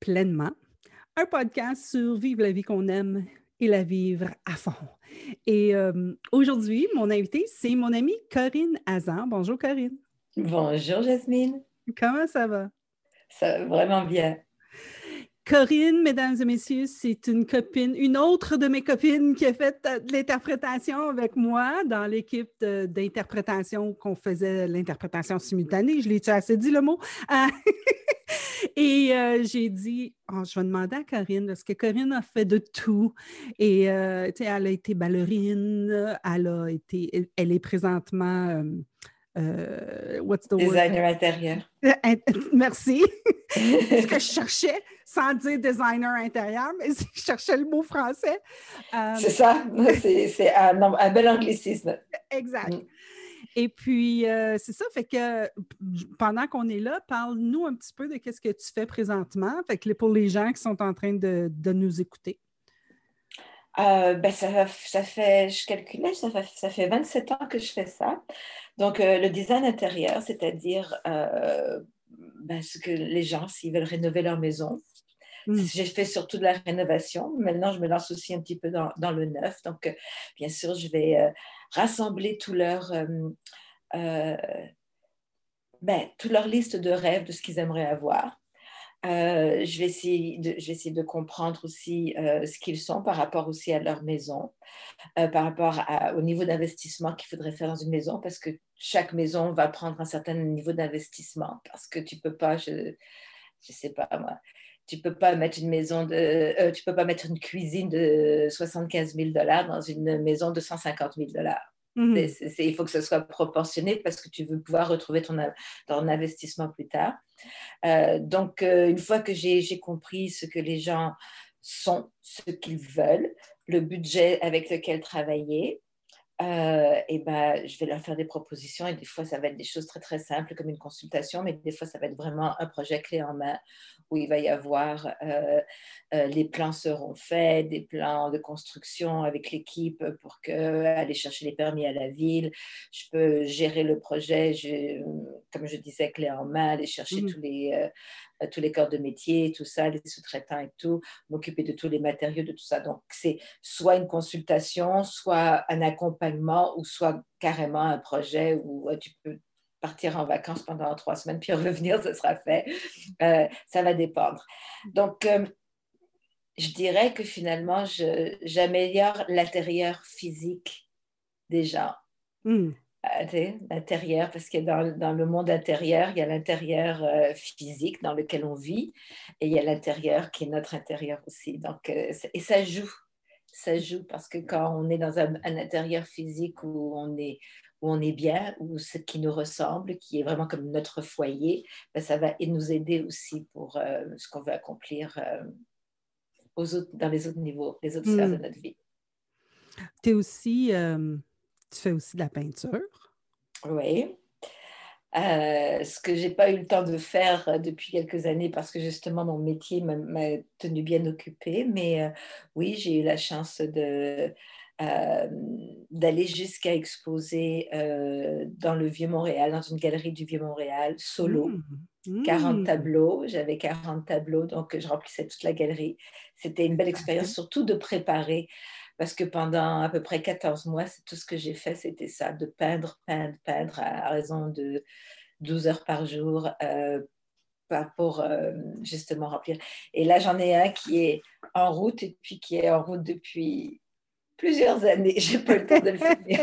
pleinement, un podcast sur vivre la vie qu'on aime et la vivre à fond. Et euh, aujourd'hui, mon invité, c'est mon amie Corinne Hazan. Bonjour Corinne. Bonjour Jasmine. Comment ça va? Ça va vraiment bien. Corinne, mesdames et messieurs, c'est une copine, une autre de mes copines qui a fait de l'interprétation avec moi dans l'équipe d'interprétation qu'on faisait l'interprétation simultanée. Je l'ai-tu assez dit le mot? Ah! et euh, j'ai dit, oh, je vais demander à Corinne, parce que Corinne a fait de tout. Et euh, elle a été ballerine, elle a été, elle est présentement euh, what's the designer intérieur. Merci. ce que je cherchais, sans dire designer intérieur, mais je cherchais le mot français. Euh, c'est ça, c'est un, bel anglicisme. Exact. Mm. Et puis, euh, c'est ça, fait que pendant qu'on est là, parle-nous un petit peu de ce que tu fais présentement, fait que pour les gens qui sont en train de, de nous écouter. Euh, ben ça, ça, fait, je calculais, ça fait, ça fait 27 ans que je fais ça. Donc, euh, le design intérieur, c'est-à-dire euh, ben, ce que les gens, s'ils veulent rénover leur maison. Hmm. J'ai fait surtout de la rénovation. Maintenant, je me lance aussi un petit peu dans, dans le neuf. Donc, euh, bien sûr, je vais rassembler tout leur, ben, toute leur liste de rêves de ce qu'ils aimeraient avoir. Euh, je, vais essayer de, comprendre aussi euh, ce qu'ils sont par rapport aussi à leur maison, euh, par rapport au niveau d'investissement qu'il faudrait faire dans une maison, parce que chaque maison va prendre un certain niveau d'investissement, parce que tu peux pas, je ne sais pas moi, tu peux pas mettre une maison de, tu peux pas mettre une cuisine de 75 000 dollars dans une maison de 150 000 dollars. Mhm. il faut que ce soit proportionné parce que tu veux pouvoir retrouver ton, investissement plus tard. Euh, donc, euh, une fois que j'ai compris ce que les gens sont, ce qu'ils veulent, le budget avec lequel travailler, euh, et ben, je vais leur faire des propositions et des fois, ça va être des choses très, très simples comme une consultation, mais des fois, ça va être vraiment un projet clé en main où il va y avoir, euh, euh, les plans seront faits, des plans de construction avec l'équipe pour que, aller chercher les permis à la ville. Je peux gérer le projet, je, comme je disais, clé en main, aller chercher mmh. tous les tous les corps de métier, tout ça, les sous-traitants et tout, m'occuper de tous les matériaux, de tout ça. Donc, c'est soit une consultation, soit un accompagnement, ou soit carrément un projet où tu peux partir en vacances pendant trois semaines, puis revenir, ce sera fait. Euh, ça va dépendre. Donc, euh, je dirais que finalement, j'améliore l'intérieur physique des gens. Hmm. Euh, l'intérieur, parce que dans, dans, le monde intérieur, il y a l'intérieur physique dans lequel on vit, et il y a l'intérieur qui est notre intérieur aussi. Donc, et ça joue, ça joue, parce que quand on est dans un, un intérieur physique où on est, où on est bien, ou ce qui nous ressemble, qui est vraiment comme notre foyer, ben, ça va nous aider aussi pour euh, ce qu'on veut accomplir euh, aux autres, dans les autres niveaux, les autres sphères de hmm. notre vie. Es aussi, euh, tu fais aussi de la peinture? Oui. ce que je n'ai pas eu le temps de faire depuis quelques années parce que justement mon métier m'a tenu bien occupée. Mais oui, j'ai eu la chance de, euh, d'aller jusqu'à exposer euh, dans le Vieux-Montréal, dans une galerie du Vieux-Montréal, solo. 40 mmh. mmh. tableaux, j'avais 40 tableaux, donc je remplissais toute la galerie. C'était une belle expérience, surtout de préparer, parce que pendant à peu près 14 mois, c'est tout ce que j'ai fait, c'était ça, de peindre, peindre, peindre à raison de 12 heures par jour. Euh, pour justement remplir. Et là, j'en ai un qui est en route et puis qui est en route depuis plusieurs années. J'ai pas le temps de le finir.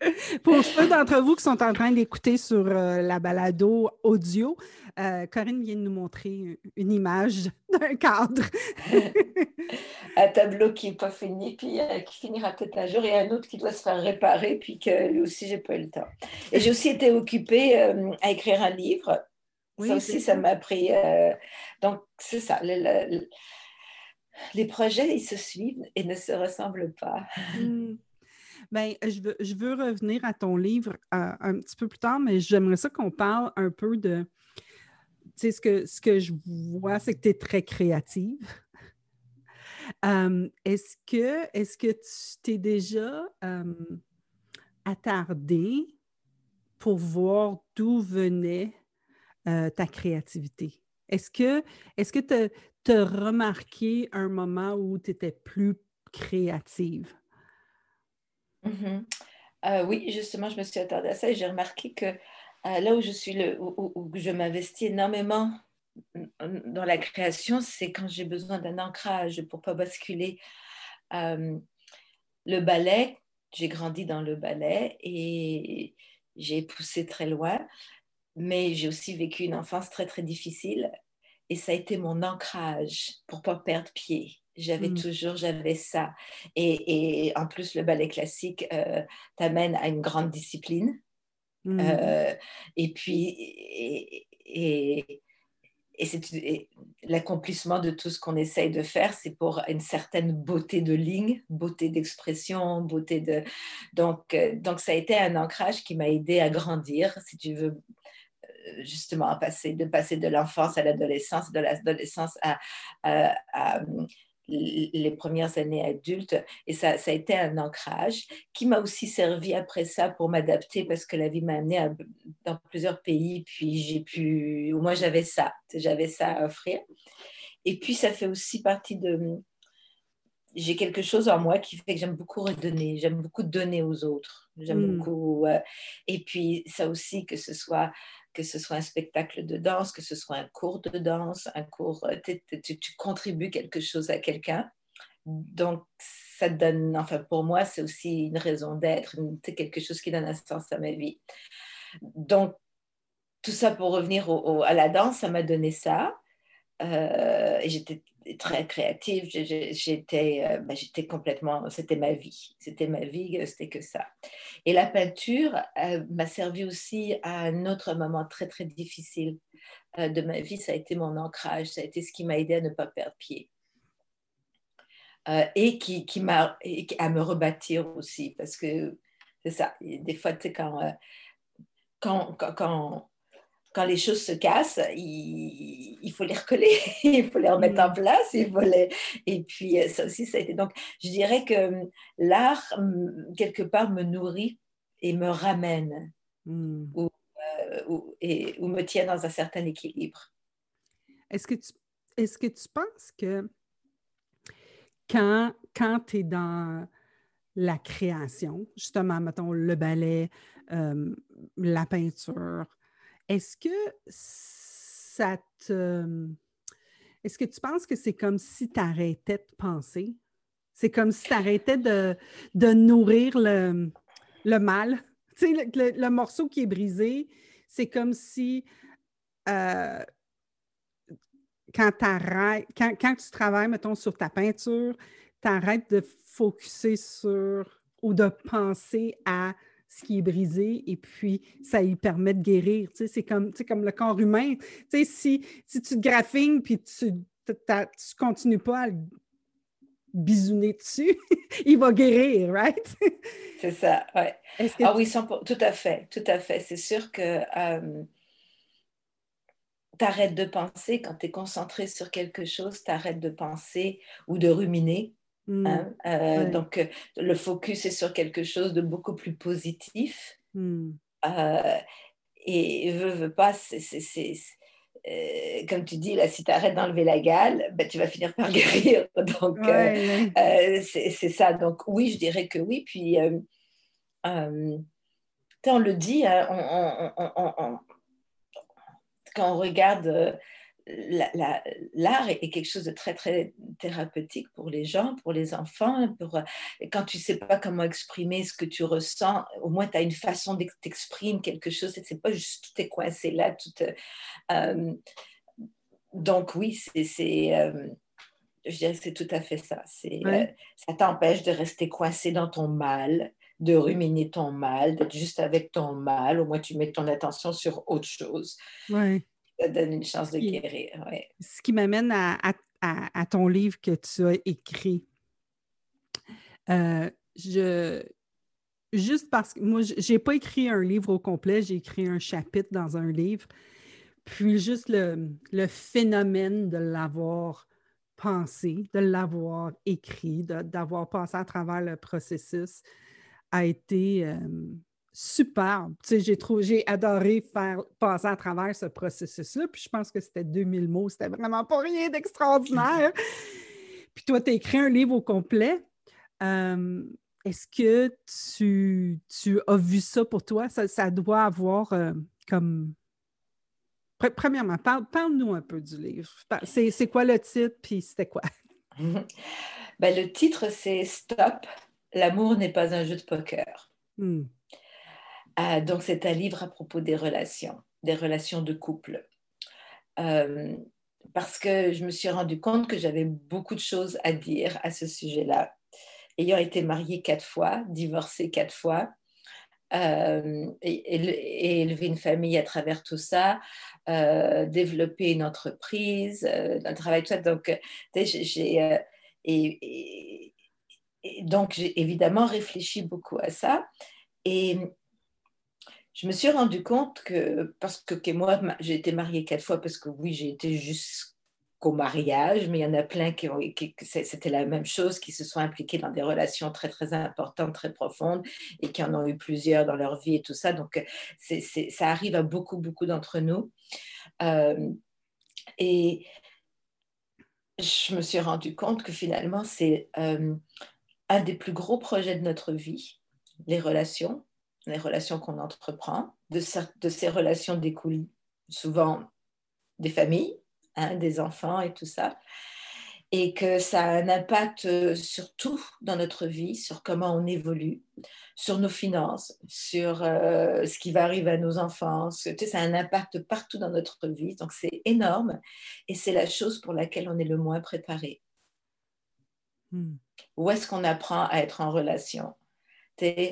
Pour ceux d'entre vous qui sont en train d'écouter sur euh, la balado audio, euh, Corinne vient de nous montrer une image d'un cadre. un tableau qui n'est pas fini, puis euh, qui finira peut-être un jour, et un autre qui doit se faire réparer, puis que lui aussi, j'ai pas eu le temps. Et j'ai aussi été occupée à écrire un livre. ça aussi, ça m'a pris. donc, c'est ça. Le, les projets, ils se suivent et ne se ressemblent pas. Hmm. Ben, je, veux, je veux revenir à ton livre euh, un petit peu plus tard, mais j'aimerais ça qu'on parle un peu de. Tu sais, ce que, ce que je vois, c'est que tu es très créative. Euh, est-ce que, est que tu t'es déjà euh, attardé pour voir d'où venait euh, ta créativité? Est-ce que est-ce que tu as, remarqué un moment où tu étais plus créative? Mm-hmm. Euh, oui, justement, je me suis attardée à ça et j'ai remarqué que euh, là où je suis, où, je m'investis énormément dans la création, c'est quand j'ai besoin d'un ancrage pour pas basculer. le ballet, j'ai grandi dans le ballet et j'ai poussé très loin, mais j'ai aussi vécu une enfance très, très difficile et ça a été mon ancrage pour pas perdre pied. J'avais mmh. toujours, j'avais ça. Et, en plus, le ballet classique euh, t'amène à une grande discipline. Mmh. Euh, et puis, et, et, et l'accomplissement de tout ce qu'on essaye de faire, c'est pour une certaine beauté de ligne, beauté d'expression, beauté de... Donc, euh, donc, ça a été un ancrage qui m'a aidé à grandir, si tu veux, justement, à passer, de passer de l'enfance à l'adolescence, de l'adolescence à, à, les premières années adultes. Et ça, ça a été un ancrage qui m'a aussi servi après ça pour m'adapter parce que la vie m'a amené dans plusieurs pays. Puis j'ai pu, au moins j'avais ça, j'avais ça à offrir. Et puis ça fait aussi partie de. J'ai quelque chose en moi qui fait que j'aime beaucoup redonner, j'aime beaucoup donner aux autres, j'aime hmm. beaucoup. et puis ça aussi, que ce soit que ce soit un spectacle de danse, que ce soit un cours de danse, un cours, euh, tu, contribues quelque chose à quelqu'un. Donc, ça donne, enfin, pour moi, c'est aussi une raison d'être, c'est quelque chose qui donne un sens à ma vie. Donc, tout ça pour revenir à la danse, ça m'a donné ça. Euh, j'étais très créative, j'étais euh, ben, j'étais complètement, c'était ma vie, c'était ma vie, euh, c'était que ça. Et la peinture m'a servi aussi à un autre moment très très difficile de ma vie, ça a été mon ancrage, ça a été ce qui m'a aidé à ne pas perdre pied. et qui, qui m'a à me rebâtir aussi, parce que c'est ça, des fois, tu sais, quand, quand, quand quand les choses se cassent, il, faut les recoller, il faut les remettre en mm. place, il faut et puis euh, ça aussi, ça a été. Donc, je dirais que hum, l'art, hum, quelque part, me nourrit et me ramène mm. euh, ou, et, ou me tient dans un certain équilibre. Est-ce que, tu, est-ce que tu penses que quand, quand tu es dans la création, justement, mettons, le ballet, euh, la peinture, est-ce que ça te. Est-ce que tu penses que c'est comme si tu arrêtais de penser? C'est comme si tu arrêtais de, nourrir le, mal? Tu le, morceau qui est brisé, c'est comme si euh, quand, quand, quand tu travailles, mettons, sur ta peinture, tu arrêtes de focuser sur ou de penser à ce qui est brisé et puis ça lui permet de guérir. Tu sais, c'est comme, comme le corps humain. Tu sais, si, si tu te graffines puis tu ne continues pas à le bisouner dessus, il va guérir, right? c'est ça, ouais. Ah oui, tout à fait, tout à fait. C'est sûr que euh, tu arrêtes de penser quand tu es concentré sur quelque chose, tu arrêtes de penser ou de ruminer Mmh. Hein, euh, donc, euh, le focus est sur quelque chose de beaucoup plus positif. Mmh. Euh, et veut, veut pas, c'est, comme tu dis, là, si tu arrêtes d'enlever la gale, ben, tu vas finir par guérir. Donc, c'est, ça. Donc, oui, je dirais que oui. Puis, on le dit, hein, quand on regarde l'art est, quelque chose de très, très thérapeutique pour les gens, pour les enfants. Pour, quand tu ne sais pas comment exprimer ce que tu ressens, au moins tu as une façon d'exprimer quelque chose. Ce n'est pas juste tout est coincé là. Tout, euh, donc oui, c'est... Euh, je dirais que c'est tout à fait ça. C'est, euh, ça t'empêche de rester coincé dans ton mal, de ruminer ton mal, d'être juste avec ton mal. Au moins, tu mets ton attention sur autre chose. Ouais donne une chance de guérir. Ce qui m'amène à, ton livre que tu as écrit. Euh, je, juste parce que moi, je n'ai pas écrit un livre au complet, j'ai écrit un chapitre dans un livre. Puis juste le, phénomène de l'avoir pensé, de l'avoir écrit, d'avoir passé à travers le processus a été, euh, superbe. Sais, j'ai adoré faire passer à travers ce processus-là. Puis je pense que c'était 2000 mots. C'était vraiment pas rien d'extraordinaire. puis toi, tu as écrit un livre au complet. Euh, est-ce que tu, tu, as vu ça pour toi? Ça, doit avoir euh, comme. Premièrement, parle-nous un peu du livre. C'est quoi le titre, puis c'était quoi? ben, le titre, c'est Stop, l'amour n'est pas un jeu de poker. Hmm. Ah, donc, c'est un livre à propos des relations, des relations de couple. Euh, parce que je me suis rendu compte que j'avais beaucoup de choses à dire à ce sujet-là. Ayant été mariée quatre fois, divorcée quatre fois, euh, et, élever une famille à travers tout ça, euh, développer une entreprise, un travail, tout ça. Donc, j'ai, et, donc, j'ai évidemment réfléchi beaucoup à ça. Et je me suis rendu compte que, parce que, moi, j'ai été mariée quatre fois, parce que oui, j'ai été jusqu'au mariage, mais il y en a plein qui ont, qui, c'était la même chose, qui se sont impliqués dans des relations très, très importantes, très profondes, et qui en ont eu plusieurs dans leur vie et tout ça. Donc, ça arrive à beaucoup, beaucoup d'entre nous. Euh, et je me suis rendu compte que finalement, c'est euh, un des plus gros projets de notre vie, les relations les relations qu'on entreprend. De, de, ces relations découlent souvent des familles, hein, des enfants et tout ça. Et que ça a un impact sur tout dans notre vie, sur comment on évolue, sur nos finances, sur euh, ce qui va arriver à nos enfants. Tu sais, ça a un impact partout dans notre vie. Donc c'est énorme et c'est la chose pour laquelle on est le moins préparé. Hmm. Où est-ce qu'on apprend à être en relation?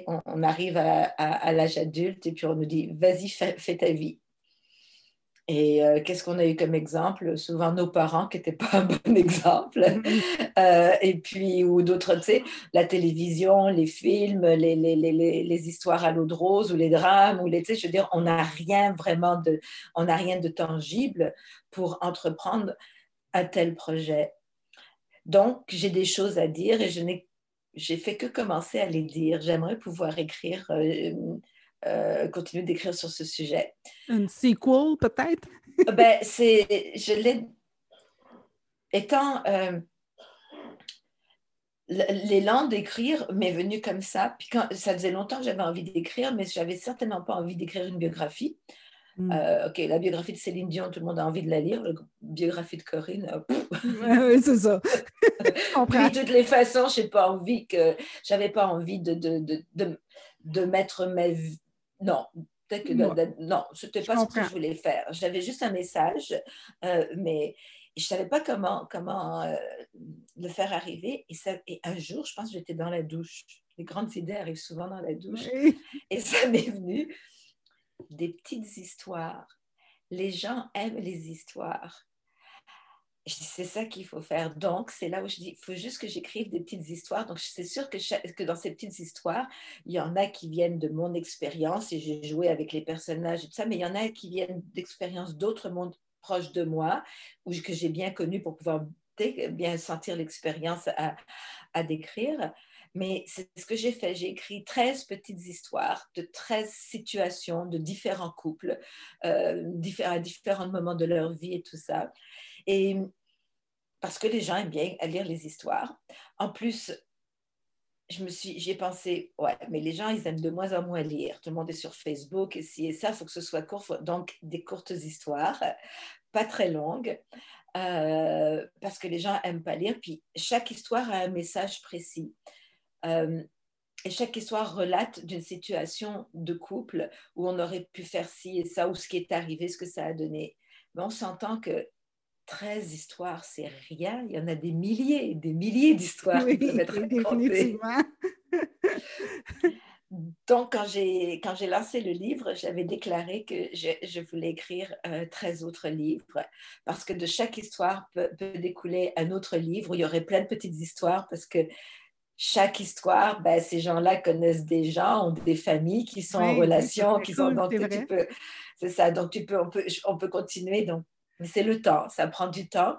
On, arrive à, l'âge adulte et puis on nous dit, vas-y, fais, ta vie. Et euh, qu'est-ce qu'on a eu comme exemple? Souvent nos parents qui n'étaient pas un bon exemple. Euh, et puis, ou d'autres, tu sais, la télévision, les films, les, les, histoires à l'eau de rose ou les drames, ou les, tu sais, je veux dire, on n'a rien vraiment de, on n'a rien de tangible pour entreprendre un tel projet. Donc, j'ai des choses à dire et je n'ai j'ai fait que commencer à les dire. J'aimerais pouvoir écrire, euh, euh, continuer d'écrire sur ce sujet. Un sequel, peut-être? ben, c'est, je l'ai, étant, euh, l'élan d'écrire m'est venu comme ça. Puis quand, ça faisait longtemps que j'avais envie d'écrire, mais j'avais certainement pas envie d'écrire une biographie. Mm. Euh, ok, la biographie de Céline Dion, tout le monde a envie de la lire. La biographie de Corinne, euh, oui, c'est ça. de toutes les façons, j'ai pas envie que, j'avais pas envie de, de, de, de, mettre ma vie. Non, peut-être que non, c'était pas ce que je voulais faire. J'avais juste un message, euh, mais je savais pas comment comment le faire arriver. Et, ça, et un jour, je pense que j'étais dans la douche. Les grandes idées arrivent souvent dans la douche. Et ça m'est venu des petites histoires. Les gens aiment les histoires. c'est ça qu'il faut faire. Donc, c'est là où je dis, il faut juste que j'écrive des petites histoires. Donc, c'est sûr que, dans ces petites histoires, il y en a qui viennent de mon expérience et j'ai joué avec les personnages et tout ça, mais il y en a qui viennent d'expériences d'autres mondes proches de moi ou que j'ai bien connu pour pouvoir bien sentir l'expérience à, à décrire. Mais c'est ce que j'ai fait. J'ai écrit 13 petites histoires de 13 situations de différents couples, euh, à différents moments de leur vie et tout ça. Et parce que les gens aiment bien lire les histoires. En plus, j'ai pensé, ouais, mais les gens, ils aiment de moins en moins lire. Tout le monde est sur Facebook et si et ça, il faut que ce soit court. Donc, des courtes histoires, pas très longues, euh, parce que les gens aiment pas lire. Puis, chaque histoire a un message précis. Euh, et chaque histoire relate d'une situation de couple où on aurait pu faire ci et ça, ou ce qui est arrivé, ce que ça a donné. Mais on s'entend que 13 histoires, c'est rien. Il y en a des milliers, des milliers d'histoires qui peuvent être racontées. Donc, quand j'ai, quand j'ai lancé le livre, j'avais déclaré que je, je voulais écrire 13 euh, autres livres parce que de chaque histoire peut, peut, découler un autre livre où il y aurait plein de petites histoires parce que chaque histoire, ben, ces gens-là connaissent des gens, ont des familles qui sont en relation, qui sont donc tu peux, c'est ça. Donc tu peux, on peut, on peut continuer. Donc, mais c'est le temps, ça prend du temps,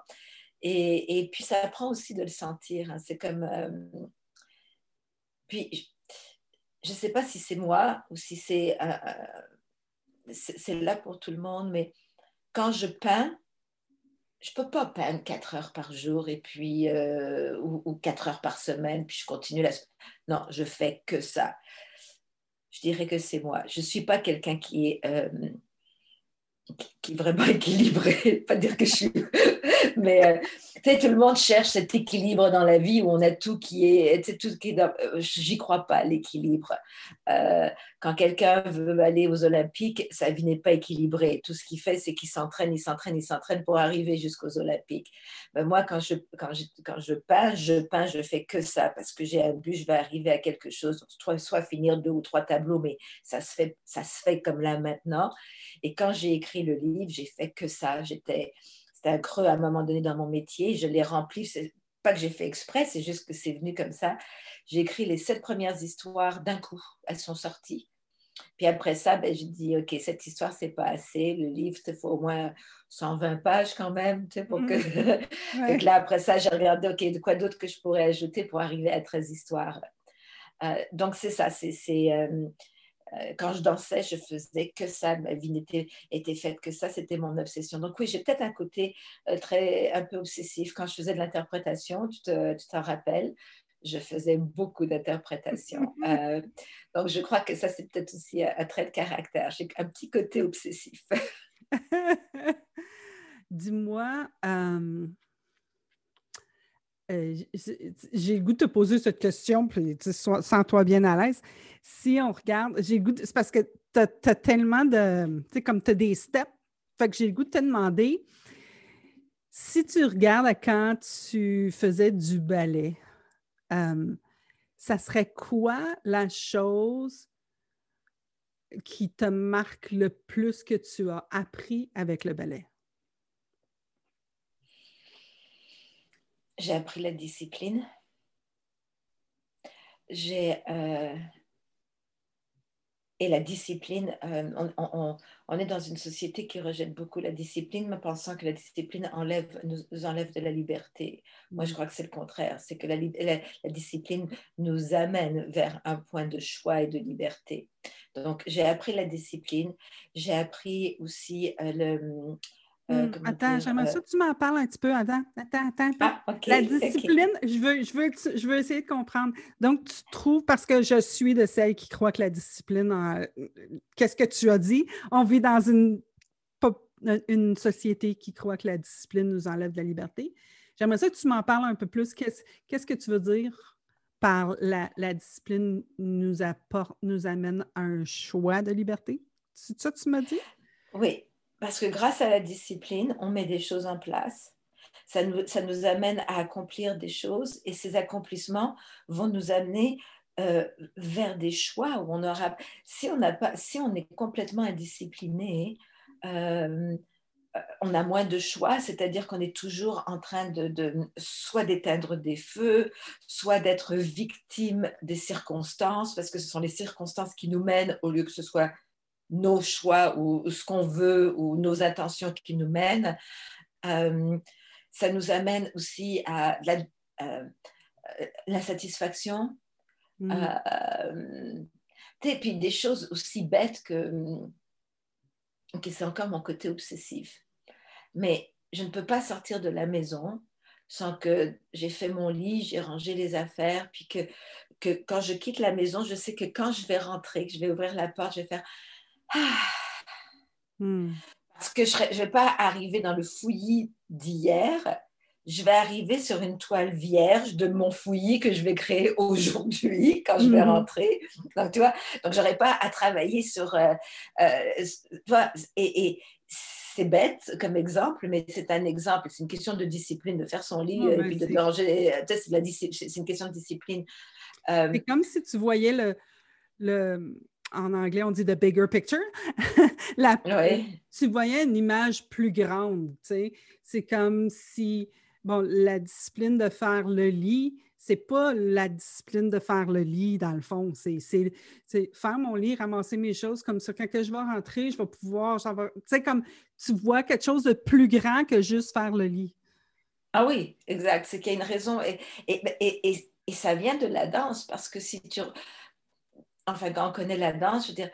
et, et puis ça prend aussi de le sentir. Hein. C'est comme, euh, puis je ne sais pas si c'est moi ou si c'est c'est là pour tout le monde, mais quand je peins, je peux pas peindre quatre heures par jour et puis euh, ou, quatre heures par semaine, puis je continue la Non, je fais que ça. Je dirais que c'est moi. Je suis pas quelqu'un qui est euh, qui est vraiment équilibré. pas dire que je suis, mais euh, tout le monde cherche cet équilibre dans la vie où on a tout qui est, tout qui est. Euh, j'y crois pas l'équilibre. Euh, quand quelqu'un veut aller aux Olympiques, sa vie n'est pas équilibrée. Tout ce qu'il fait, c'est qu'il s'entraîne, il s'entraîne, il s'entraîne pour arriver jusqu'aux Olympiques. Mais moi, quand je, quand, je, quand je peins, je peins, je fais que ça parce que j'ai un but, je vais arriver à quelque chose, soit finir deux ou trois tableaux, mais ça se fait, ça se fait comme là maintenant. Et quand j'ai écrit le livre, j'ai fait que ça. J'étais, c'était un creux à un moment donné dans mon métier. Je l'ai rempli. C'est pas que j'ai fait exprès, c'est juste que c'est venu comme ça. J'ai écrit les sept premières histoires d'un coup. Elles sont sorties. Puis après ça, ben, je dis, OK, cette histoire, c'est pas assez. Le livre, il faut au moins 120 pages quand même, tu sais, pour que... Mmh. là, après ça, j'ai regardé, OK, de quoi d'autre que je pourrais ajouter pour arriver à 13 histoires? Euh, donc, c'est ça, c'est... Euh, quand je dansais, je faisais que ça. Ma vie n'était était faite que ça. C'était mon obsession. Donc oui, j'ai peut-être un côté euh, très un peu obsessif. Quand je faisais de l'interprétation, tu t'en rappelles, je faisais beaucoup d'interprétation. Euh, donc je crois que ça, c'est peut-être aussi un, trait de caractère. J'ai un petit côté obsessif. Dis-moi, j'ai le goût de te poser cette question, puis sens-toi bien à l'aise si on regarde, j'ai le goût, c'est parce que tu as, tellement de, tu sais, comme tu as des steps, fait que j'ai le goût de te demander, si tu regardes à quand tu faisais du ballet, euh, ça serait quoi la chose qui te marque le plus que tu as appris avec le ballet? J'ai appris la discipline. J'ai euh, et la discipline, euh, on, est dans une société qui rejette beaucoup la discipline, mais pensant que la discipline nous, enlève de la liberté. Moi, je crois que c'est le contraire. C'est que la, la, discipline nous amène vers un point de choix et de liberté. Donc, j'ai appris la discipline. J'ai appris aussi euh, le, euh, hmm, attends, j'aimerais euh, ça que tu m'en parles un petit peu. Attends, attends, attends. Ah, la discipline, je, veux, je, veux, je veux essayer de comprendre. Donc, tu trouves, parce que je suis de celles qui croient que la discipline, qu'est-ce que tu as dit? On vit dans une, une société qui croit que la discipline nous enlève de la liberté. J'aimerais ça que tu m'en parles un peu plus. Qu'est-ce que tu veux dire par la, la discipline nous, apporte, nous amène à un choix de liberté? C'est ça que tu m'as dit? Oui, parce que grâce à la discipline, on met des choses en place. Ça nous, amène à accomplir des choses et ces accomplissements vont nous amener euh, vers des choix où on aura. Si on, n'a pas, si on est complètement indiscipliné, euh, on a moins de choix, c'est-à-dire qu'on est toujours en train de soit d'éteindre des feux, soit d'être victime des circonstances, parce que ce sont les circonstances qui nous mènent au lieu que ce soit nos choix ou, ce qu'on veut ou nos intentions qui nous mènent. Euh, ça nous amène aussi à la, euh, la satisfaction. Mm. Euh, et puis des choses aussi bêtes que, que c'est encore mon côté obsessif. Mais je ne peux pas sortir de la maison sans que j'ai fait mon lit, j'ai rangé les affaires, puis que, que quand je quitte la maison, je sais que quand je vais rentrer, que je vais ouvrir la porte, je vais faire Hmm. Parce que je ne vais pas arriver dans le fouillis d'hier, je vais arriver sur une toile vierge de mon fouillis que je vais créer aujourd'hui quand je vais hmm. rentrer. Donc, tu vois, donc j'aurais pas à travailler sur. Euh, euh, et, c'est bête comme exemple, mais c'est un exemple. C'est une question de discipline, de faire son lit et puis de ranger. C'est une question de discipline. Euh, c'est comme si tu voyais le, le, en anglais, on dit the bigger picture. la, Tu voyais une image plus grande. C'est comme si, bon, la discipline de faire le lit, c'est pas la discipline de faire le lit, dans le fond. C'est faire mon lit, ramasser mes choses comme ça. Quand que je vais rentrer, je vais pouvoir, tu sais, comme tu vois quelque chose de plus grand que juste faire le lit. Ah oui, exact. C'est qu'il y a une raison. Et, et, et, et, ça vient de la danse parce que si tu enfin, quand on connaît la danse, je veux dire,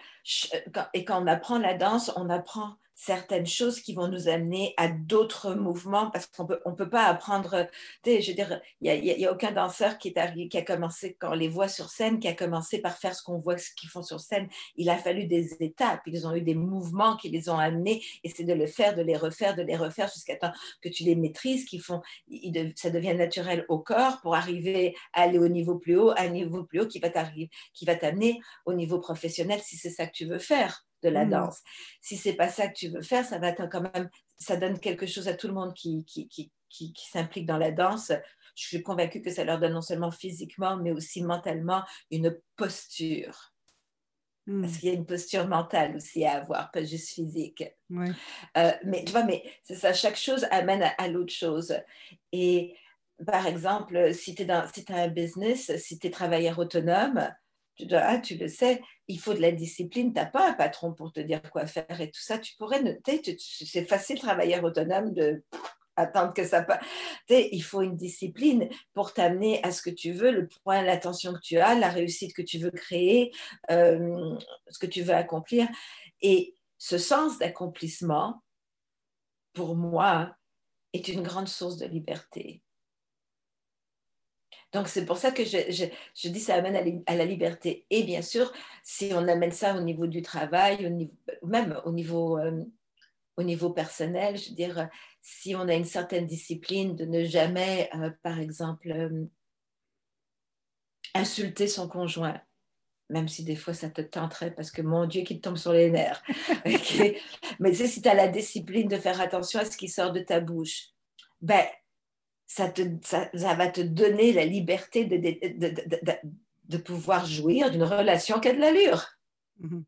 et quand on apprend la danse, on apprend certaines choses qui vont nous amener à d'autres mouvements parce qu'on peut, on peut pas apprendre. Je veux dire, il n'y a, y a, aucun danseur qui est qui a commencé, quand on les voit sur scène, qui a commencé par faire ce qu'on voit, ce qu'ils font sur scène. Il a fallu des étapes. Ils ont eu des mouvements qui les ont amenés et c'est de le faire, de les refaire, de les refaire jusqu'à temps que tu les maîtrises, qui font, ça devient naturel au corps pour arriver à aller au niveau plus haut, un niveau plus haut qui va t'amener au niveau professionnel si c'est ça que tu veux faire de la mm. danse. Si c'est pas ça que tu veux faire, ça va quand même, ça donne quelque chose à tout le monde qui, qui, qui, qui, s'implique dans la danse. Je suis convaincue que ça leur donne non seulement physiquement, mais aussi mentalement une posture. Mm. Parce qu'il y a une posture mentale aussi à avoir, pas juste physique. Euh, mais tu vois, mais c'est ça, chaque chose amène à, l'autre chose. Et par exemple, si tu es dans si as un business, si tu es travailleur autonome, tu, ah, tu le sais, il faut de la discipline. Tu n'as pas un patron pour te dire quoi faire et tout ça. Tu pourrais noter, c'est facile, travailleur autonome, de attendre que ça passe. Il faut une discipline pour t'amener à ce que tu veux, le point, l'attention que tu as, la réussite que tu veux créer, euh, ce que tu veux accomplir. Et ce sens d'accomplissement, pour moi, est une grande source de liberté. Donc, c'est pour ça que je, je, dis ça amène à, la liberté. Et bien sûr, si on amène ça au niveau du travail, au niveau, même au niveau, euh, au niveau personnel, je veux dire, si on a une certaine discipline de ne jamais, euh, par exemple, euh, insulter son conjoint, même si des fois ça te tenterait parce que mon Dieu, qui te tombe sur les nerfs. Mais tu sais, si tu as la discipline de faire attention à ce qui sort de ta bouche, ben, ça, te, ça, va te donner la liberté de, de, de, pouvoir jouir d'une relation qui a de l'allure. Mm-hmm.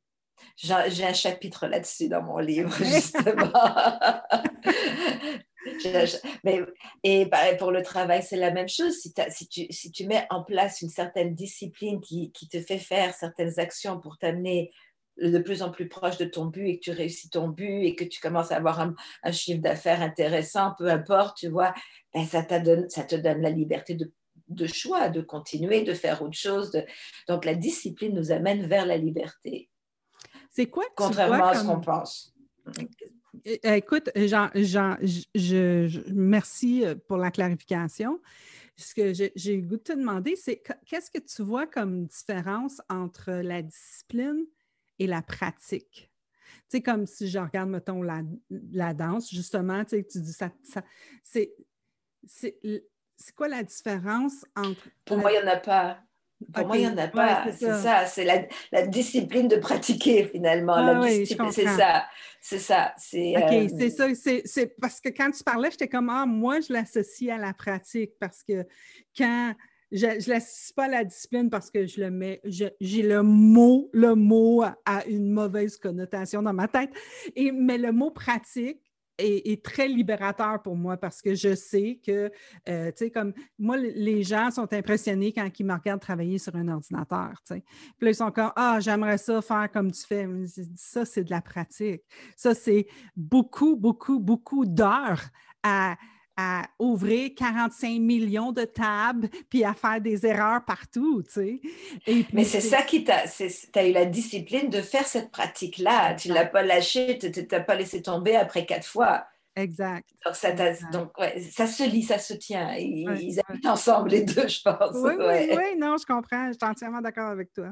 J'ai un chapitre là-dessus dans mon livre, justement. Mais, et pour le travail, c'est la même chose. Si, si, tu, si, tu, mets en place une certaine discipline qui, qui te fait faire certaines actions pour t'amener de plus en plus proche de ton but et que tu réussis ton but et que tu commences à avoir un, chiffre d'affaires intéressant, peu importe, tu vois, ben ça, donne, ça te donne la liberté de, de, choix, de continuer, de faire autre chose. De... Donc la discipline nous amène vers la liberté. C'est quoi Contrairement à ce qu'on pense. Eh, eh, écoute, Jean, Jean je, merci euh, pour la clarification. Ce que j'ai le goût de te demander, c'est qu'est-ce que tu vois comme différence entre la discipline et la pratique. Tu sais, comme si je regarde, mettons, la, la danse, justement, tu sais, tu dis ça, ça c'est, c'est, quoi la différence entre... Pour moi, il n'y en a pas. Pour moi, il n'y en a pas. c'est ça, c'est la, la, discipline de pratiquer finalement. Ah, oui, c'est ça. C'est ça. C'est, OK, euh, c'est ça. C'est, c'est parce que quand tu parlais, j'étais comme, ah, moi, je l'associe à la pratique parce que quand je ne l'associe pas à la discipline parce que je le mets, j'ai le mot, le mot a une mauvaise connotation dans ma tête. Mais le mot pratique est, très libérateur pour moi parce que je sais que, euh, tu sais, comme moi, les gens sont impressionnés quand ils me regardent travailler sur un ordinateur. Puis là, ils sont comme, ah, j'aimerais ça faire comme tu fais. Ça, c'est de la pratique. Ça, c'est beaucoup, beaucoup, beaucoup d'heures à à ouvrir 45 millions de tables puis à faire des erreurs partout, tu sais. Mais c'est ça qui t'a... Tu as eu la discipline de faire cette pratique-là. Tu ne l'as pas lâché, tu ne t'as pas laissé tomber après quatre fois. Exact. Donc, ça, donc ça se lit, ça se tient. Ils, habitent ensemble, les deux, je pense. Oui, oui, oui, non, je comprends. Je suis entièrement d'accord avec toi.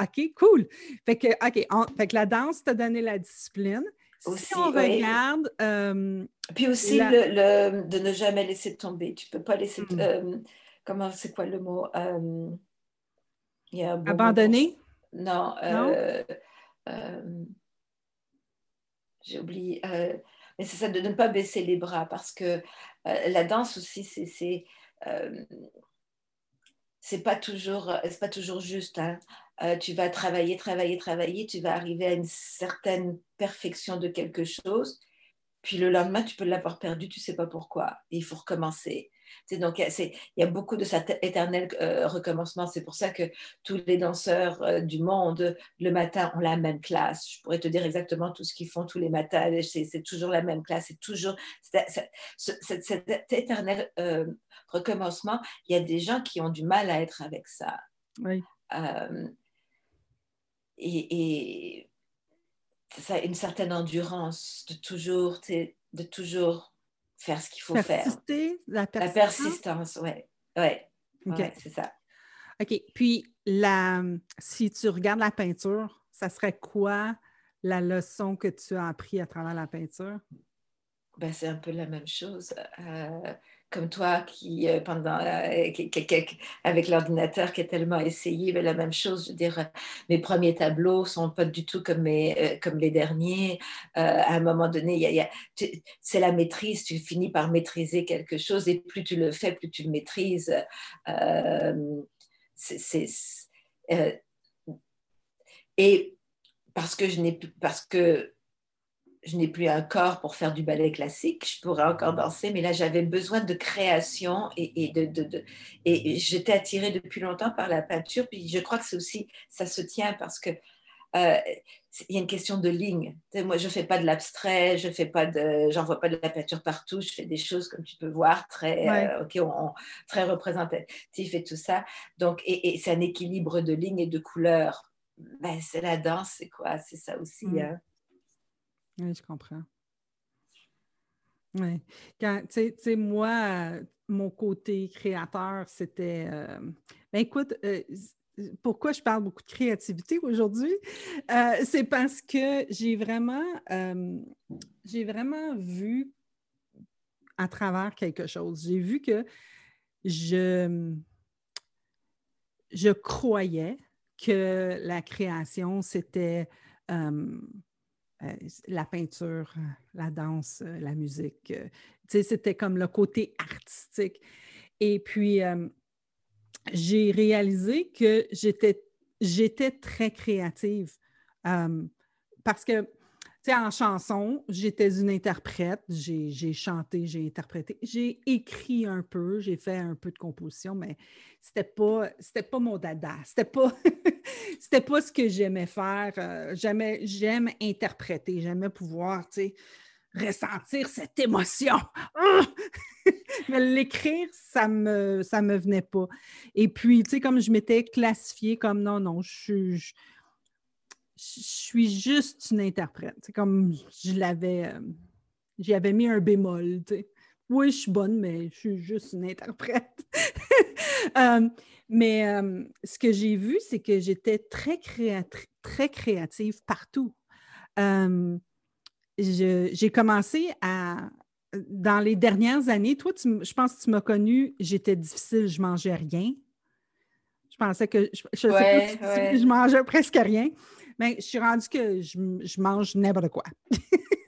OK, cool. Fait que, OK, fait que la danse t'a donné la discipline. Aussi, si on regarde. Euh, Puis aussi le, de ne jamais laisser tomber. Tu ne peux pas laisser. Euh, comment c'est quoi le mot euh, Abandonner? Non. J'ai oublié. mais c'est ça, de ne pas baisser les bras parce que la danse aussi, c'est c'est pas toujours c'est pas toujours juste hein. Euh, tu vas travailler, travailler, travailler, tu vas arriver à une certaine perfection de quelque chose, puis le lendemain, tu peux l'avoir perdu, tu sais pas pourquoi, il faut recommencer. C'est donc, il y a beaucoup de cet éternel euh, recommencement. C'est pour ça que tous les danseurs euh, du monde, le matin, ont la même classe. Je pourrais te dire exactement tout ce qu'ils font tous les matins. C'est toujours la même classe. C'est toujours cet éternel recommencement. Il y a des gens qui ont du mal à être avec ça. Oui et, ça, une certaine endurance de toujours, de toujours faire ce qu'il faut faire. La persistance. La persistance, oui. Ouais. ouais c'est ça. OK. Puis, la, si tu regardes la peinture, ça serait quoi la leçon que tu as appris à travers la peinture? Ben, c'est un peu la même chose. Euh, comme toi qui, euh, pendant, euh, avec l'ordinateur qui est tellement essayé, mais la même chose, je veux dire, mes premiers tableaux sont pas du tout comme, comme les derniers. à un moment donné, c'est la maîtrise, tu finis par maîtriser quelque chose et plus tu le fais, plus tu le maîtrises. et parce que je n'ai parce que je n'ai plus un corps pour faire du ballet classique, je pourrais encore danser, mais là j'avais besoin de création et, de, de, et j'étais attirée depuis longtemps par la peinture. Puis je crois que c'est aussi ça se tient parce que euh, il y a une question de ligne. Moi, je fais pas de l'abstrait, je fais pas de, j'envoie pas de la peinture partout. Je fais des choses comme tu peux voir très, euh, ok, très représentatif et tout ça. Donc, et, c'est un équilibre de lignes et de couleurs. Ben, c'est la danse, c'est quoi? C'est ça aussi. Mm. Hein. Oui, je comprends. Oui. Quand, tu sais, moi, mon côté créateur, c'était. Euh, ben écoute, euh, pourquoi je parle beaucoup de créativité aujourd'hui? Euh, c'est parce que j'ai vraiment, vraiment vu à travers quelque chose. J'ai vu que je, je croyais que la création, c'était euh, la peinture, euh, la danse, euh, la musique. c'était comme le côté artistique. Et puis, j'ai réalisé que j'étais, très créative parce que en chanson, j'étais une interprète, j'ai chanté, j'ai interprété, j'ai écrit un peu, j'ai fait un peu de composition, mais c'était pas, c'était pas mon dada, c'était pas, c'était pas ce que j'aimais faire. Euh, j'aime interpréter, j'aimais pouvoir, ressentir cette émotion. mais l'écrire, ça me, me venait pas. Et puis, tu sais, comme je m'étais classifiée comme non, non, je suis je suis juste une interprète. C'est comme je l'avais, euh, j'y avais mis un bémol. Oui, je suis bonne, mais je suis juste une interprète. Euh, mais euh, ce que j'ai vu, c'est que j'étais très, très créative partout. j'ai commencé à, dans les dernières années, toi, je pense que tu m'as connue, j'étais difficile, je mangeais rien. Je pensais que je, je mangeais presque rien. Mais je suis rendue que je, mange n'importe quoi.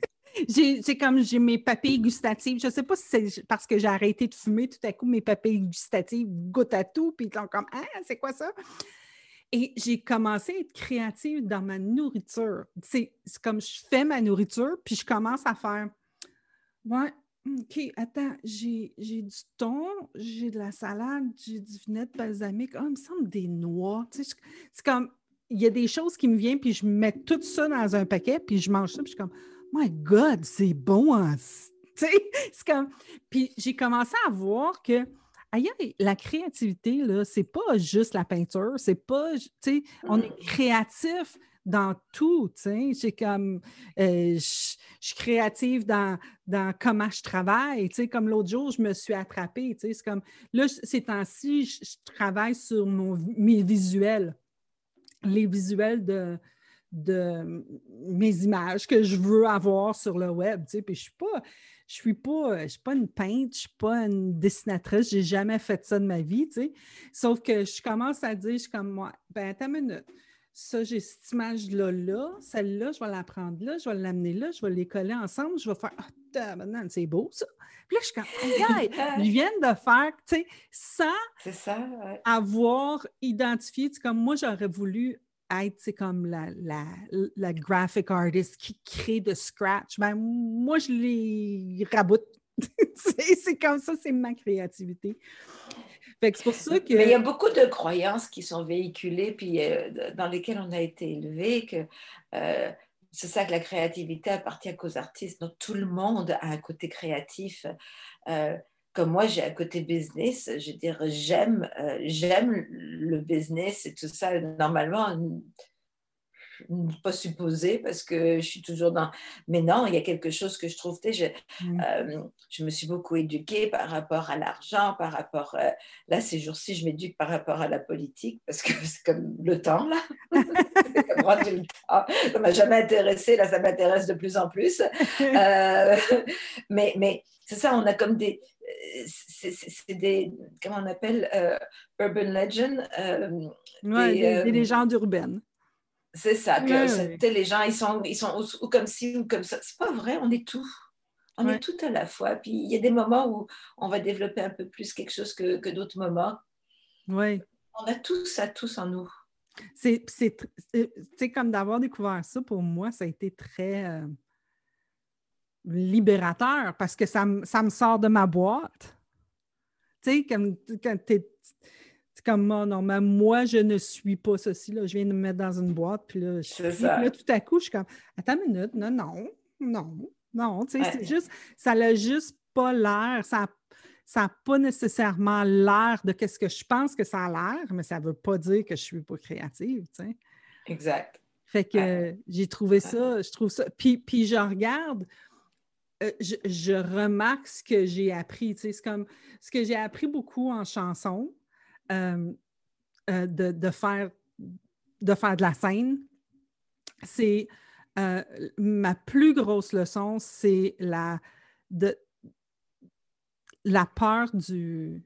c'est comme j'ai mes papilles gustatives. Je ne sais pas si c'est parce que j'ai arrêté de fumer, tout à coup, mes papilles gustatives goûtent à tout, puis ils sont comme Ah, c'est quoi ça? Et j'ai commencé à être créative dans ma nourriture. C'est comme je fais ma nourriture, puis je commence à faire Ouais, OK, attends, j'ai du thon, j'ai de la salade, j'ai du vinaigre balsamique. oh, il me semble des noix. c'est comme il y a des choses qui me viennent, puis je mets tout ça dans un paquet, puis je mange ça, puis je suis comme, My God, c'est bon! Hein? C'est comme. Puis j'ai commencé à voir que aïe, la créativité, là, c'est pas juste la peinture, c'est pas, tu sais, on est créatif dans tout, tu sais. J'ai comme, euh, je suis créative dans, dans comment je travaille, tu sais, comme l'autre jour, je me suis attrapée, tu sais, c'est comme, là, ces temps-ci, je, travaille sur mon, mes visuels les visuels de, de mes images que je veux avoir sur le web. Tu sais, puis je suis pas, je suis pas, je suis pas une peintre, je suis pas une dessinatrice, j'ai jamais fait ça de ma vie, tu sais. Sauf que je commence à dire, je suis comme moi, ben attends une minute. Ça, j'ai cette image-là, là, celle-là, je vais la prendre là, je vais l'amener là, je vais les coller ensemble, je vais faire Ah, maintenant, c'est beau ça. Puis là, je suis comme ils viennent de faire, tu sais, sans ça, avoir identifié, comme moi, j'aurais voulu être comme la, la, la, graphic artist qui crée de scratch. Ben, moi, je les raboute. c'est comme ça, c'est ma créativité. c'est pour ça que... Il y a beaucoup de croyances qui sont véhiculées, puis euh, dans lesquelles on a été élevé, que euh, c'est ça que la créativité appartient qu'aux artistes. Donc, tout le monde a un côté créatif. Euh, comme moi, j'ai un côté business, je veux dire, j'aime, euh, j'aime le business et tout ça. Normalement, pas supposer parce que je suis toujours dans. Mais non, il y a quelque chose que je trouve. Je, mm. euh, je me suis beaucoup éduquée par rapport à l'argent, par rapport. Euh, là, ces jours-ci, je m'éduque par rapport à la politique parce que c'est comme le temps, là. Ça m'a jamais intéressé, là, ça m'intéresse de plus en plus. Euh, mais mais c'est ça, on a comme des. C'est des. Comment on appelle Urban Legend. des légendes urbaines. C'est ça, que les gens, ils sont, ils sont ou, comme ci ou comme ça. C'est pas vrai, on est tout. On est tout à la fois. Puis il y a des moments où on va développer un peu plus quelque chose que, que d'autres moments. Oui. On a tout ça, tous en nous. C'est comme d'avoir découvert ça, pour moi, ça a été très euh, libérateur parce que ça, ça me sort de ma boîte. Tu sais, comme quand tu es comme moi, non, mais moi, je ne suis pas ceci. Là. Je viens de me mettre dans une boîte, puis là, je, tout à coup, je suis comme Attends une minute, non, non, non, non. C'est juste, ça n'a juste pas l'air, ça n'a pas nécessairement l'air de ce que je pense que ça a l'air, mais ça ne veut pas dire que je ne suis pas créative. sais. Exact. Fait que j'ai trouvé ça, je trouve ça. Puis, puis je regarde, euh, je, remarque ce que j'ai appris. C'est comme ce que j'ai appris beaucoup en chanson, euh, euh, de, faire, de faire de la scène, c'est ma plus grosse leçon, c'est la, la peur du,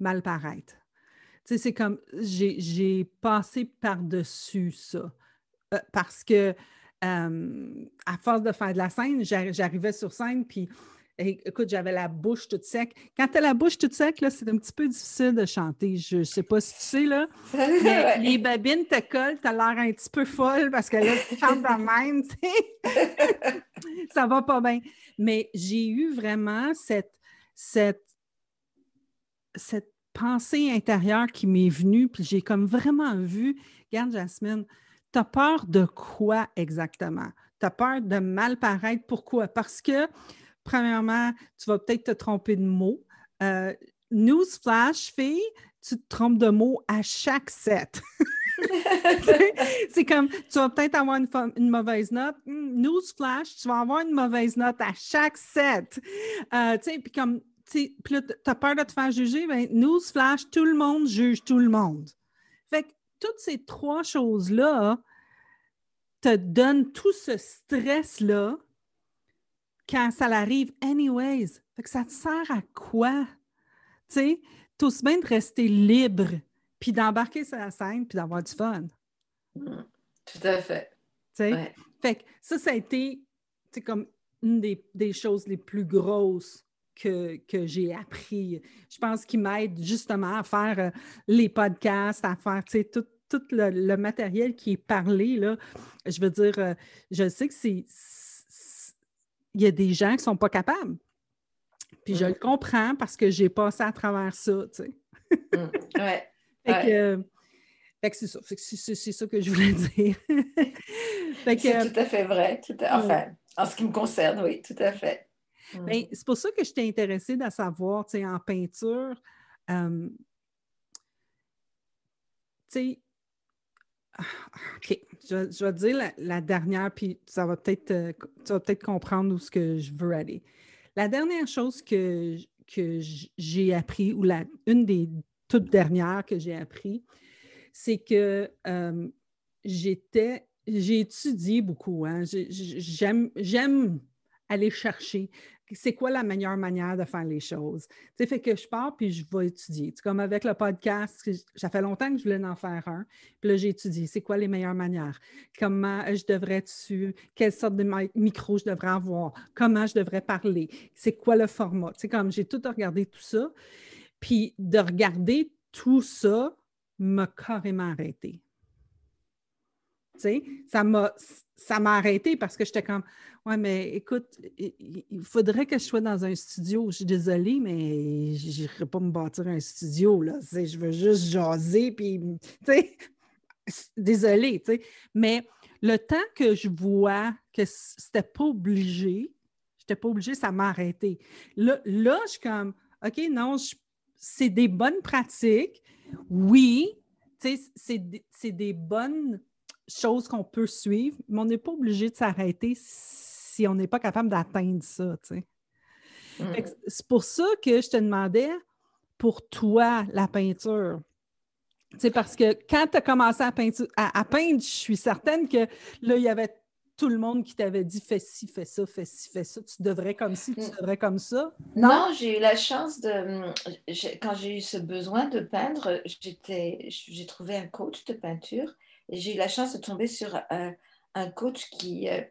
mal paraître. C'est comme j'ai passé par-dessus ça. parce que à force de faire de la scène, j'arrivais sur scène, puis écoute, j'avais la bouche toute sec. Quand tu as la bouche toute sec, c'est un petit peu difficile de chanter. Je ne sais pas si tu sais, là. Mais les babines te collent, tu as l'air un petit peu folle parce que là, tu chantes de même, tu sais. Ça va pas bien. Mais j'ai eu vraiment cette, cette, cette pensée intérieure qui m'est venue, puis j'ai comme vraiment vu, regarde, Jasmine, tu as peur de quoi exactement? Tu as peur de mal paraître? Pourquoi? Parce que premièrement, tu vas peut-être te tromper de mots. Euh, newsflash, fille, tu te trompes de mots à chaque set. c'est comme, tu vas peut-être avoir une, mauvaise note. Hmm, newsflash, tu vas avoir une mauvaise note à chaque set. Euh, puis comme, puis là, tu as peur de te faire juger, ben, newsflash, tout le monde juge tout le monde. Fait que toutes ces trois choses-là te donnent tout ce stress-là quand ça l'arrive anyways. Fait que ça te sert à quoi? Tu sais, tout bien de rester libre, puis d'embarquer sur la scène, puis d'avoir du fun. Mm. tout à fait. Tu sais? Fait que ça, ça a été comme une des, choses les plus grosses que, que j'ai appris. Je pense qu'il m'aide justement à faire euh, les podcasts, à faire tout, tout le, matériel qui est parlé. Là. Je veux dire, euh, je sais que c'est il y a des gens qui ne sont pas capables. Puis je mm. le comprends parce que j'ai passé à travers ça, tu sais. Mm. ouais. fait que, c'est ça. c'est, ça que je voulais dire. c'est tout à fait vrai. enfin, en ce qui me concerne, oui, tout à fait. Mm. Ben, c'est pour ça que je t'ai intéressée à savoir, tu sais, en peinture, euh, tu sais, OK. Je, vais dire la, dernière, puis ça va peut-être, euh, tu vas peut-être comprendre où ce que je veux aller. La dernière chose que, que j'ai appris, ou la, une des toutes dernières que j'ai appris, c'est que euh, j'étais, j'ai étudié beaucoup. Hein. J'aime aller chercher c'est quoi la meilleure manière de faire les choses? Tu fait que je pars puis je vais étudier. comme avec le podcast, ça fait longtemps que je voulais en faire un. Puis là, j'ai étudié c'est quoi les meilleures manières? Comment je devrais dessus, quelle sorte de micro je devrais avoir, comment je devrais parler, c'est quoi le format? Tu comme j'ai tout regardé tout ça. Puis de regarder tout ça m'a carrément arrêté. Ça m'a ça m'a arrêté parce que j'étais comme Ouais, mais écoute, il faudrait que je sois dans un studio. Je suis désolée, mais je n'irai pas me bâtir un studio. Là. Je veux juste jaser, puis, désolée. Mais le temps que je vois que c'était pas obligé, j'étais pas obligée, ça m'a arrêté. Là, là, je suis comme, OK, non, c'est des bonnes pratiques. Oui, c'est des bonnes choses qu'on peut suivre, mais on n'est pas obligé de s'arrêter si on n'est pas capable d'atteindre ça. Mm. C'est pour ça que je te demandais, pour toi, la peinture. C'est parce que quand tu as commencé à, à, peindre, je suis certaine que là, il y avait tout le monde qui t'avait dit fais ci, fais ça, fais ci, fais ça, tu devrais comme ci, tu mm. devrais comme ça. Non, j'ai eu la chance de. Quand j'ai eu ce besoin de peindre, j'ai trouvé un coach de peinture j'ai eu la chance de tomber sur un, un coach qui, euh,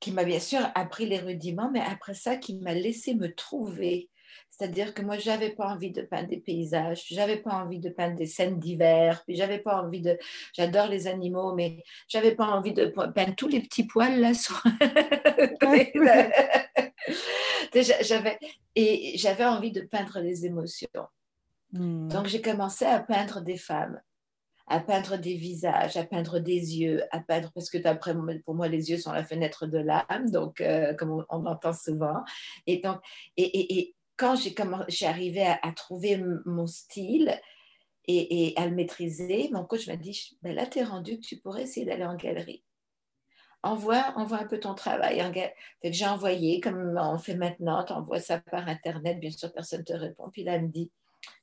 qui m'a bien sûr appris les rudiments, mais après ça, qui m'a laissé me trouver. C'est-à-dire que moi, je n'avais pas envie de peindre des paysages, je n'avais pas envie de peindre des scènes d'hiver, puis j'avais pas envie de. J'adore les animaux, mais j'avais pas envie de peindre tous les petits poils là sur. j'avais et j'avais envie de peindre les émotions. Hmm. Donc j'ai commencé à peindre des femmes à peindre des visages, à peindre des yeux, à peindre, parce que après, pour moi, les yeux sont la fenêtre de l'âme, donc, euh, comme on, on, entend souvent. Et, donc, et, et, quand j'ai arrivé à, à, trouver mon style et, à le maîtriser, mon coach m'a dit, ben là, tu es rendu que tu pourrais essayer d'aller en galerie. Envoie, envoie un peu ton travail. J'ai envoyé, comme on fait maintenant, tu envoies ça par Internet, bien sûr, personne ne te répond. Puis là, elle me dit,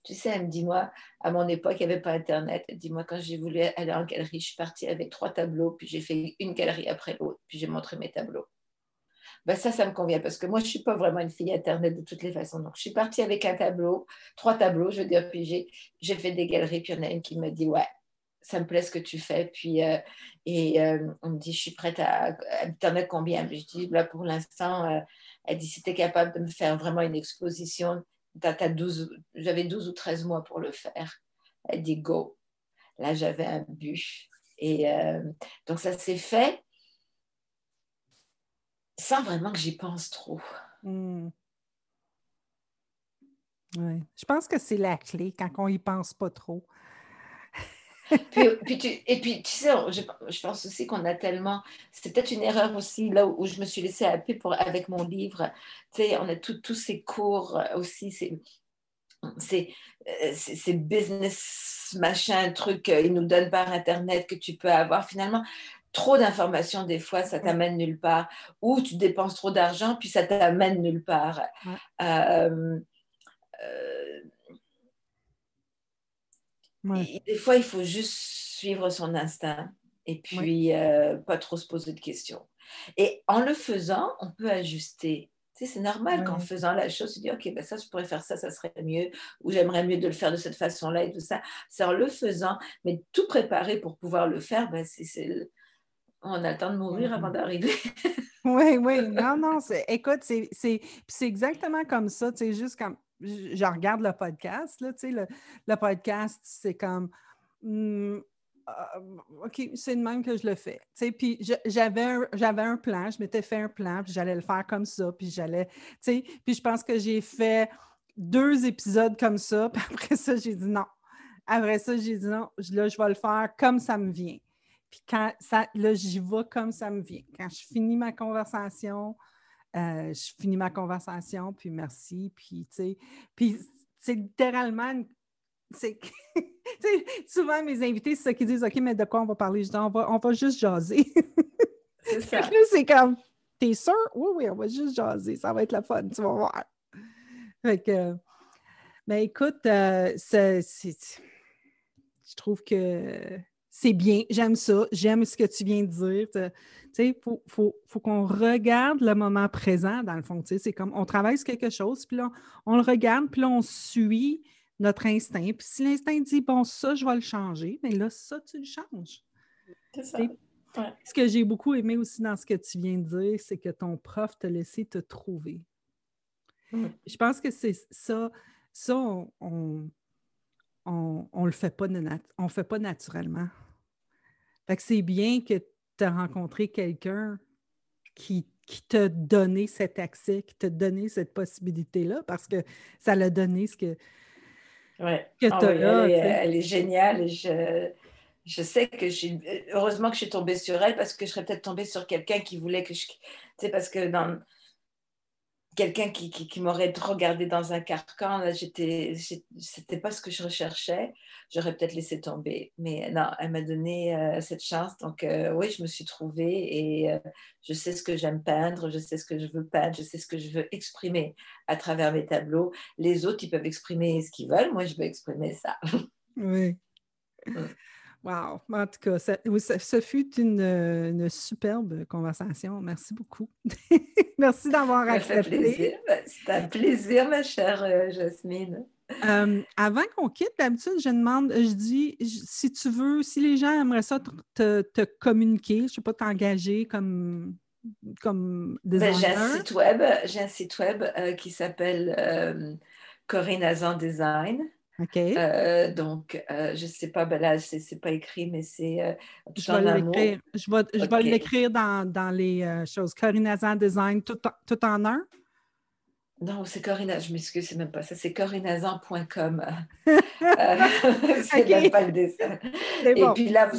tu sais, elle me dit, moi, à mon époque, il n'y avait pas Internet. Elle dit, moi, quand j'ai voulu aller en galerie, je suis partie avec trois tableaux, puis j'ai fait une galerie après l'autre, puis j'ai montré mes tableaux. Ben ça, ça me convient parce que moi, je ne suis pas vraiment une fille Internet de toutes les façons. Donc, je suis partie avec un tableau, trois tableaux, je veux dire, puis j'ai fait des galeries, puis il y en a une qui me dit, ouais, ça me plaît ce que tu fais. Puis, euh, et euh, on me dit, je suis prête à. Internet combien? Je dis, là, pour l'instant, euh, elle dit, si tu es capable de me faire vraiment une exposition j'avais 12 ou 13 mois pour le faire. Elle dit go. Là, j'avais un but. Et euh, donc, ça s'est fait sans vraiment que j'y pense trop. Hmm. Je pense que c'est la clé quand on y pense pas trop et puis, tu sais, je, pense aussi qu'on a tellement. C'était peut-être une erreur aussi, là où, je me suis laissée happer pour, avec mon livre. Tu sais, on a tous ces cours aussi, c'est. C'est business, machin, truc, euh, ils nous donnent par Internet que tu peux avoir. Finalement, trop d'informations, des fois, ça t'amène nulle part. Ou tu dépenses trop d'argent, puis ça t'amène nulle part. Euh, euh, des fois, il faut juste suivre son instinct et puis euh, pas trop se poser de questions. Et en le faisant, on peut ajuster. Tu sais, c'est normal qu'en faisant la chose, tu dis, OK, ben ça, je pourrais faire ça, ça serait mieux, ou j'aimerais mieux de le faire de cette façon-là et tout ça. C'est en le faisant, mais tout préparer pour pouvoir le faire, ben, c'est, on a le temps de mourir avant d'arriver. oui, oui, non, non, écoute, c'est, exactement comme ça, tu sais, juste comme je regarde le podcast, là, sais, le, podcast, c'est comme, hmm, ah, OK, c'est de même que je le fais. Puis j'avais un, j'avais un plan, je m'étais fait un plan, puis j'allais le faire comme ça, puis j'allais, puis je pense que j'ai fait deux épisodes comme ça, puis après ça, j'ai dit non. Après ça, j'ai dit non, là, je vais le faire comme ça me vient. Puis quand ça, là, j'y vais comme ça me vient. Quand je finis ma conversation, euh, je finis ma conversation, puis merci, puis tu sais, puis c'est littéralement, c'est souvent mes invités, c'est ça qu'ils disent, OK, mais de quoi on va parler? Je dis, on va, on va juste jaser. C'est ça. c'est comme, t'es sûr? Oui, oui, on va juste jaser, ça va être la fun, tu vas voir. Fait que, ben écoute, euh, c'est, je trouve que c'est bien, j'aime ça, j'aime ce que tu viens de dire. Il faut, faut, qu'on regarde le moment présent, dans le fond. C'est comme on travaille sur quelque chose, puis là, on le regarde, puis là, on suit notre instinct. Puis si l'instinct dit, bon, ça, je vais le changer, mais là, ça, tu le changes. C'est ça. Ce que j'ai beaucoup aimé aussi dans ce que tu viens de dire, c'est que ton prof t'a laissé te trouver. Je pense que c'est ça, ça, on, on, le fait pas, on fait pas naturellement. Fait que c'est bien que tu as rencontré quelqu'un qui, qui t'a donné cet accès, qui t'a donné cette possibilité-là, parce que ça l'a donné ce que, ouais. que ah tu as elle, est, géniale et je, je sais que j'ai. Heureusement que je suis tombée sur elle parce que je serais peut-être tombée sur quelqu'un qui voulait que je. Tu sais, parce que dans quelqu'un qui, qui, m'aurait trop gardé dans un carcan, j'étais, c'était pas ce que je recherchais. J'aurais peut-être laissé tomber. Mais non, elle m'a donné euh, cette chance. Donc, euh, oui, je me suis trouvée et euh, je sais ce que j'aime peindre, je sais ce que je veux peindre, je sais ce que je veux exprimer à travers mes tableaux. Les autres, ils peuvent exprimer ce qu'ils veulent. Moi, je veux exprimer ça. Oui. Wow! En tout cas, ça, ce fut une, superbe conversation. Merci beaucoup. Merci d'avoir accepté. C'est un plaisir, ma chère euh, Jasmine. Euh, avant qu'on quitte, d'habitude, je demande, je dis, si tu veux, si les gens aimeraient ça te, communiquer, je ne sais pas, t'engager comme, comme ben, j'ai un site web, un site web euh, qui s'appelle Corinne Azan Design. Euh, donc, euh, je ne sais pas, ben là, ce n'est pas écrit, mais c'est euh, je vais l'écrire. Je vais, je vais l'écrire dans, dans, les choses. Corinazan Design, tout, tout en un? Non, c'est Corinna, je m'excuse, c'est même pas ça, c'est corinazan.com. c'est même pas le dessin. Et puis là,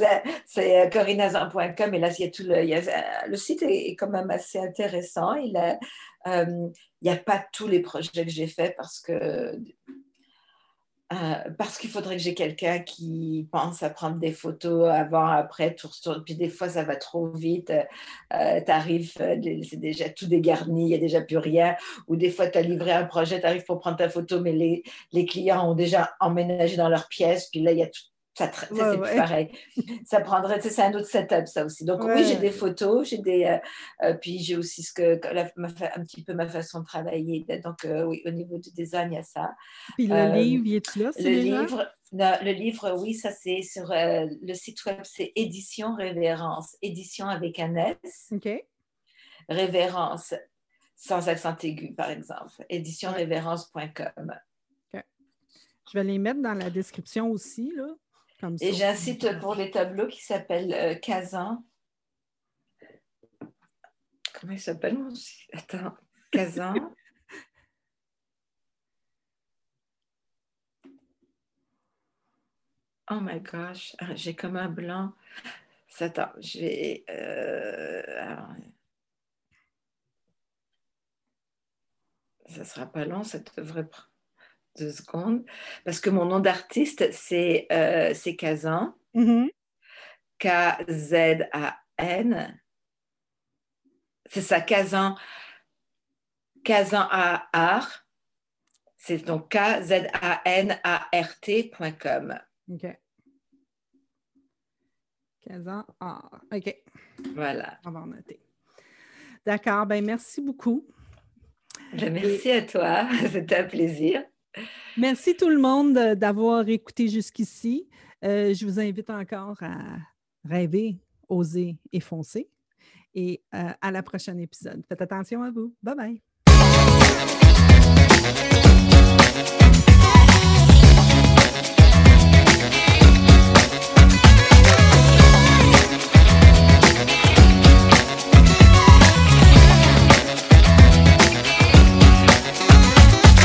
c'est corinazan.com et là, il y a tout le, il y a, le site est, quand même assez intéressant. Il n'y a pas tous les projets que j'ai faits parce que euh, parce qu'il faudrait que j'ai quelqu'un qui pense à prendre des photos avant, après, tout, puis des fois ça va trop vite, euh, euh, c'est déjà tout dégarni, il n'y a déjà plus rien, ou des fois tu as livré un projet, tu arrives pour prendre ta photo, mais les, les, clients ont déjà emménagé dans leur pièce, puis là il y a tout, ça, c'est pareil. ça prendrait, c'est un autre setup, ça aussi. Donc, oui, j'ai des photos, j'ai des. Euh, euh, puis, j'ai aussi ce que, un petit peu ma façon de travailler. Donc, euh, oui, au niveau du design, il y a ça. Puis, le livre, y est-tu là? Le livre, le livre, oui, ça, c'est sur le site web, c'est Édition Révérence. Édition avec un S. OK. Révérence, sans accent aigu, par exemple. Éditionrévérence.com. OK. Je vais les mettre dans la description aussi, là. Et j'ai un site pour les tableaux qui s'appelle euh, Kazan. Comment il s'appelle mon site Attends, Kazan. oh my gosh, ah, j'ai comme un blanc. Attends, j'ai. Euh, ça sera pas long, ça devrait prendre deux secondes, parce que mon nom d'artiste, c'est euh, Kazan. Mm-hmm. K-Z-A-N. C'est ça, Kazan. Kazan A art. C'est donc K-Z-A-N-A-R-T.com. OK. Kazan art. OK. Voilà. On va noter. D'accord. Ben, merci beaucoup. Ben, merci à toi. C'était un plaisir. Merci tout le monde d'avoir écouté jusqu'ici. Euh, je vous invite encore à rêver, oser et foncer. Et euh, à la prochaine épisode. Faites attention à vous. Bye bye.